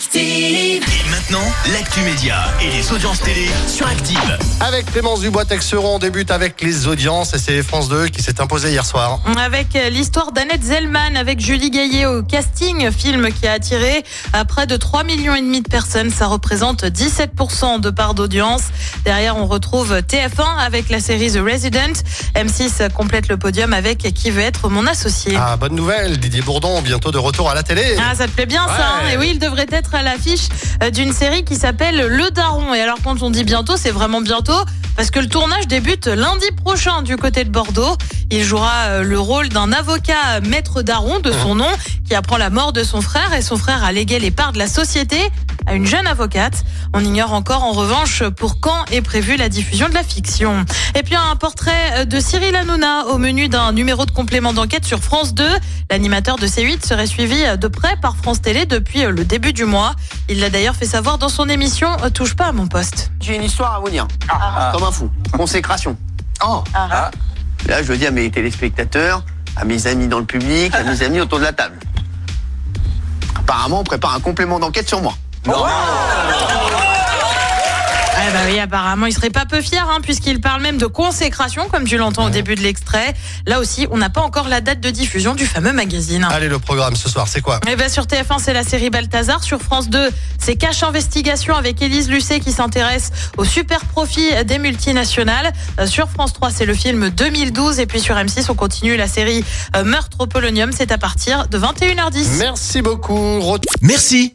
Active. Et maintenant, l'actu média et les audiences télé sur Active. Avec Clémence Dubois-Texeron, on débute avec les audiences et c'est France 2 qui s'est imposé hier soir. Avec l'histoire d'Annette Zellman avec Julie Gaillet au casting, film qui a attiré à près de 3 millions et demi de personnes. Ça représente 17% de part d'audience. Derrière, on retrouve TF1 avec la série The Resident. M6 complète le podium avec Qui veut être mon associé. Ah, bonne nouvelle, Didier Bourdon, bientôt de retour à la télé. Ah, ça te plaît bien ça hein? Et oui, il devrait être à l'affiche euh, d'une série qui s'appelle Le Daron. Et alors quand on dit bientôt, c'est vraiment bientôt parce que le tournage débute lundi prochain du côté de Bordeaux. Il jouera euh, le rôle d'un avocat maître Daron de son nom qui apprend la mort de son frère et son frère a légué les parts de la société à une jeune avocate. On ignore encore en revanche pour quand est prévue la diffusion de la fiction. Et puis un portrait euh, de Cyril Hanouna au menu d'un numéro de complément d'enquête sur France 2. L'animateur de C8 serait suivi de près par France Télé depuis le début du mois. Il l'a d'ailleurs fait savoir dans son émission euh, Touche pas à mon poste. J'ai une histoire à vous dire. Comme un fou. Consécration. Oh, Là, je le dis à mes téléspectateurs, à mes amis dans le public, à mes amis autour de la table. Apparemment, on prépare un complément d'enquête sur moi. Ah bah oui, apparemment, il serait pas peu fier, hein, puisqu'il parle même de consécration, comme tu l'entends au début de l'extrait. Là aussi, on n'a pas encore la date de diffusion du fameux magazine. allez, le programme ce soir, c'est quoi? Eh ben sur TF1, c'est la série Balthazar. Sur France 2, c'est Cache Investigation avec Élise Lucet qui s'intéresse au super profit des multinationales. Euh, Sur France 3, c'est le film 2012. Et puis sur M6, on continue la série euh, Meurtre au Polonium. C'est à partir de 21h10. Merci beaucoup. Merci,